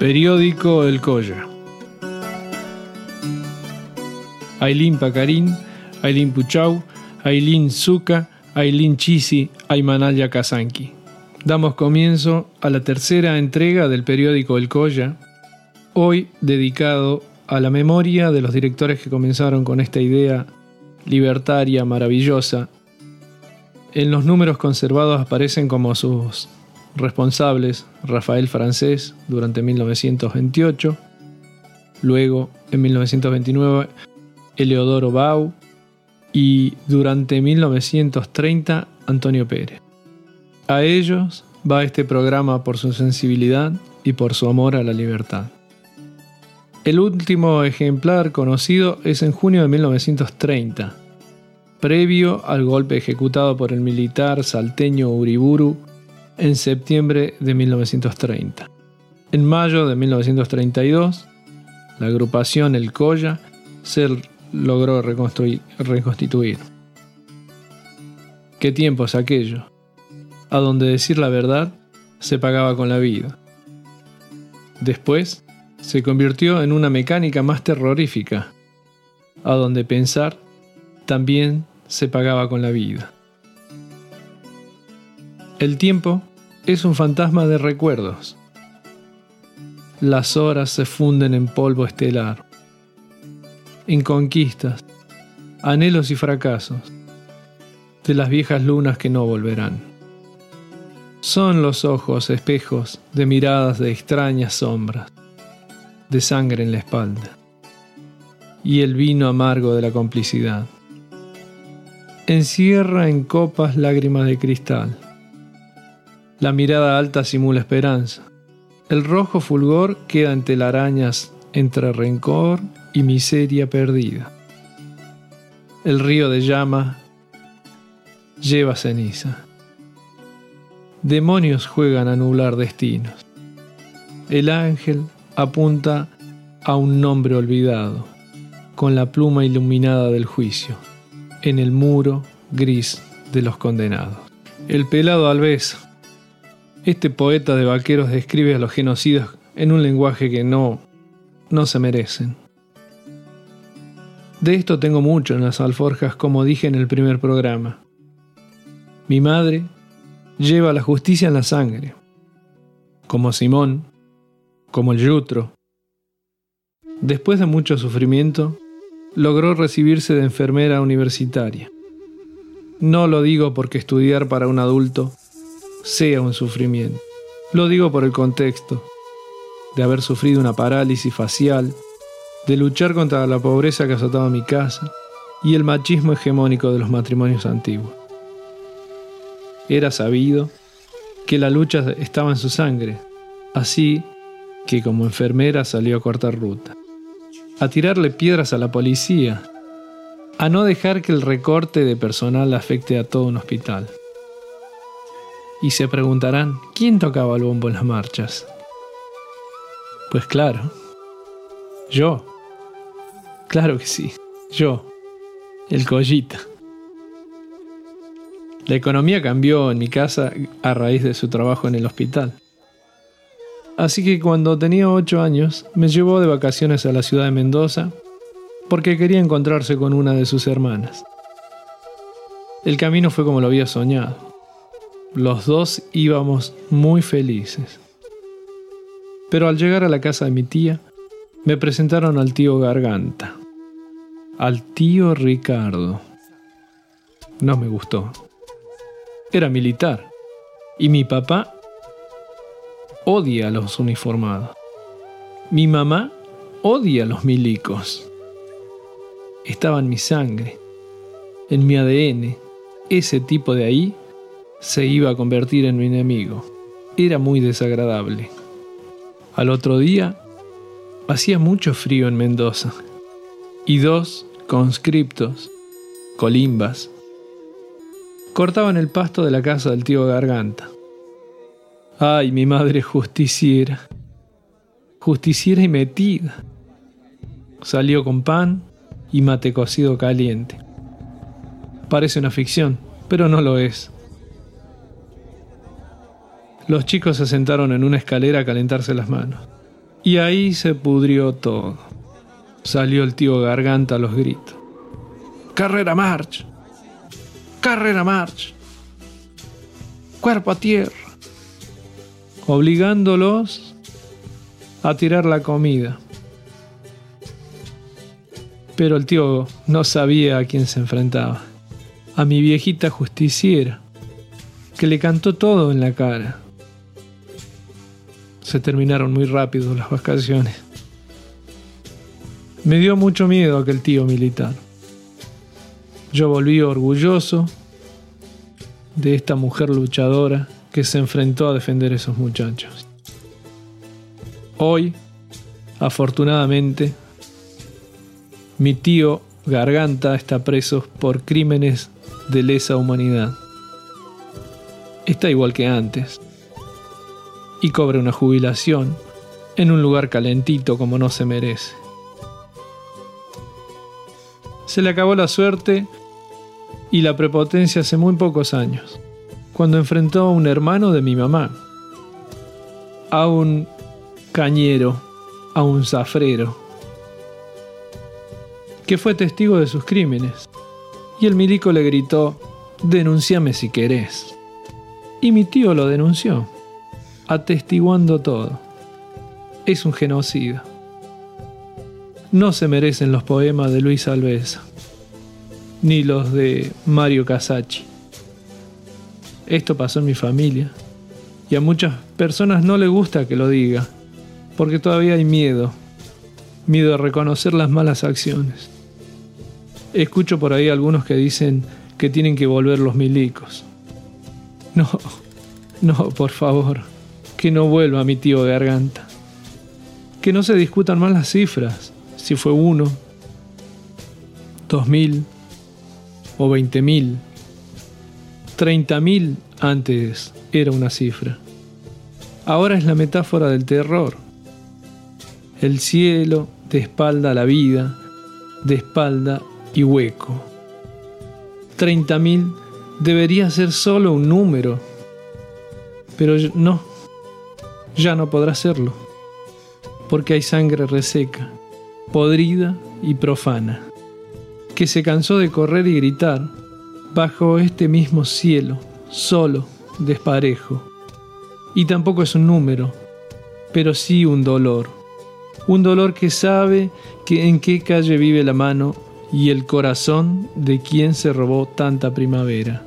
Periódico El Colla. Ailín Pacarín, Ailín Puchau, Ailín Zuka, Ailín Chisi, Aymanaya Kazanki. Damos comienzo a la tercera entrega del periódico El Colla, hoy dedicado a la memoria de los directores que comenzaron con esta idea libertaria, maravillosa. En los números conservados aparecen como sus responsables Rafael Francés durante 1928, luego en 1929 Eleodoro Bau y durante 1930 Antonio Pérez. A ellos va este programa por su sensibilidad y por su amor a la libertad. El último ejemplar conocido es en junio de 1930, previo al golpe ejecutado por el militar salteño Uriburu en septiembre de 1930. En mayo de 1932, la agrupación El Colla se logró reconstituir. ¿Qué tiempos aquellos? A donde decir la verdad se pagaba con la vida. Después se convirtió en una mecánica más terrorífica, a donde pensar también se pagaba con la vida. El tiempo es un fantasma de recuerdos. Las horas se funden en polvo estelar, en conquistas, anhelos y fracasos, de las viejas lunas que no volverán. Son los ojos espejos de miradas de extrañas sombras de sangre en la espalda y el vino amargo de la complicidad. Encierra en copas lágrimas de cristal. La mirada alta simula esperanza. El rojo fulgor queda en telarañas entre rencor y miseria perdida. El río de llama lleva ceniza. Demonios juegan a nublar destinos. El ángel apunta a un nombre olvidado, con la pluma iluminada del juicio, en el muro gris de los condenados. El pelado Alves, este poeta de vaqueros describe a los genocidas en un lenguaje que no, no se merecen. De esto tengo mucho en las alforjas, como dije en el primer programa. Mi madre lleva la justicia en la sangre, como Simón, como el Yutro. Después de mucho sufrimiento, logró recibirse de enfermera universitaria. No lo digo porque estudiar para un adulto sea un sufrimiento. Lo digo por el contexto de haber sufrido una parálisis facial, de luchar contra la pobreza que azotaba mi casa y el machismo hegemónico de los matrimonios antiguos. Era sabido que la lucha estaba en su sangre, así que como enfermera salió a cortar ruta, a tirarle piedras a la policía, a no dejar que el recorte de personal afecte a todo un hospital. Y se preguntarán, ¿quién tocaba el bombo en las marchas? Pues claro, yo. Claro que sí, yo, el collita. La economía cambió en mi casa a raíz de su trabajo en el hospital. Así que cuando tenía 8 años me llevó de vacaciones a la ciudad de Mendoza porque quería encontrarse con una de sus hermanas. El camino fue como lo había soñado. Los dos íbamos muy felices. Pero al llegar a la casa de mi tía, me presentaron al tío Garganta, al tío Ricardo. No me gustó. Era militar y mi papá odia a los uniformados. Mi mamá odia a los milicos. Estaba en mi sangre, en mi ADN. Ese tipo de ahí se iba a convertir en mi enemigo. Era muy desagradable. Al otro día, hacía mucho frío en Mendoza y dos conscriptos, colimbas, cortaban el pasto de la casa del tío Garganta. Ay, mi madre justiciera. Justiciera y metida. Salió con pan y mate cocido caliente. Parece una ficción, pero no lo es. Los chicos se sentaron en una escalera a calentarse las manos. Y ahí se pudrió todo. Salió el tío Garganta a los gritos. Carrera march. Carrera march. Cuerpo a tierra. Obligándolos a tirar la comida. Pero el tío no sabía a quién se enfrentaba. A mi viejita justiciera, que le cantó todo en la cara. Se terminaron muy rápido las vacaciones. Me dio mucho miedo aquel tío militar. Yo volví orgulloso de esta mujer luchadora que se enfrentó a defender a esos muchachos. Hoy, afortunadamente, mi tío Garganta está preso por crímenes de lesa humanidad. Está igual que antes. Y cobra una jubilación en un lugar calentito como no se merece. Se le acabó la suerte y la prepotencia hace muy pocos años, cuando enfrentó a un hermano de mi mamá, a un cañero, a un zafrero, que fue testigo de sus crímenes. Y el milico le gritó, denunciame si querés. Y mi tío lo denunció, atestiguando todo. Es un genocida. No se merecen los poemas de Luis Alvesa, ni los de Mario Casacci. Esto pasó en mi familia, y a muchas personas no le gusta que lo diga, porque todavía hay miedo, miedo a reconocer las malas acciones. Escucho por ahí algunos que dicen que tienen que volver los milicos. No, no, por favor, que no vuelva mi tío Garganta. Que no se discutan más las cifras, si fue uno, dos mil o veinte mil. Treinta mil antes era una cifra. Ahora es la metáfora del terror. El cielo de espalda a la vida, de espalda y hueco. 30.000 debería ser solo un número, pero no, ya no podrá serlo, porque hay sangre reseca, podrida y profana, que se cansó de correr y gritar bajo este mismo cielo, solo, desparejo. Y tampoco es un número, pero sí un dolor, un dolor que sabe que en qué calle vive la mano y el corazón de quien se robó tanta primavera.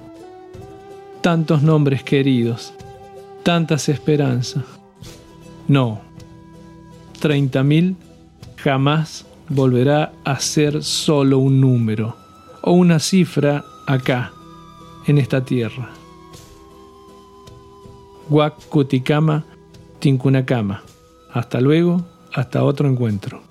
Tantos nombres queridos, tantas esperanzas. No, treinta mil jamás volverá a ser solo un número o una cifra acá, en esta tierra. Guac Cuticama Tincunacama. Hasta luego, hasta otro encuentro.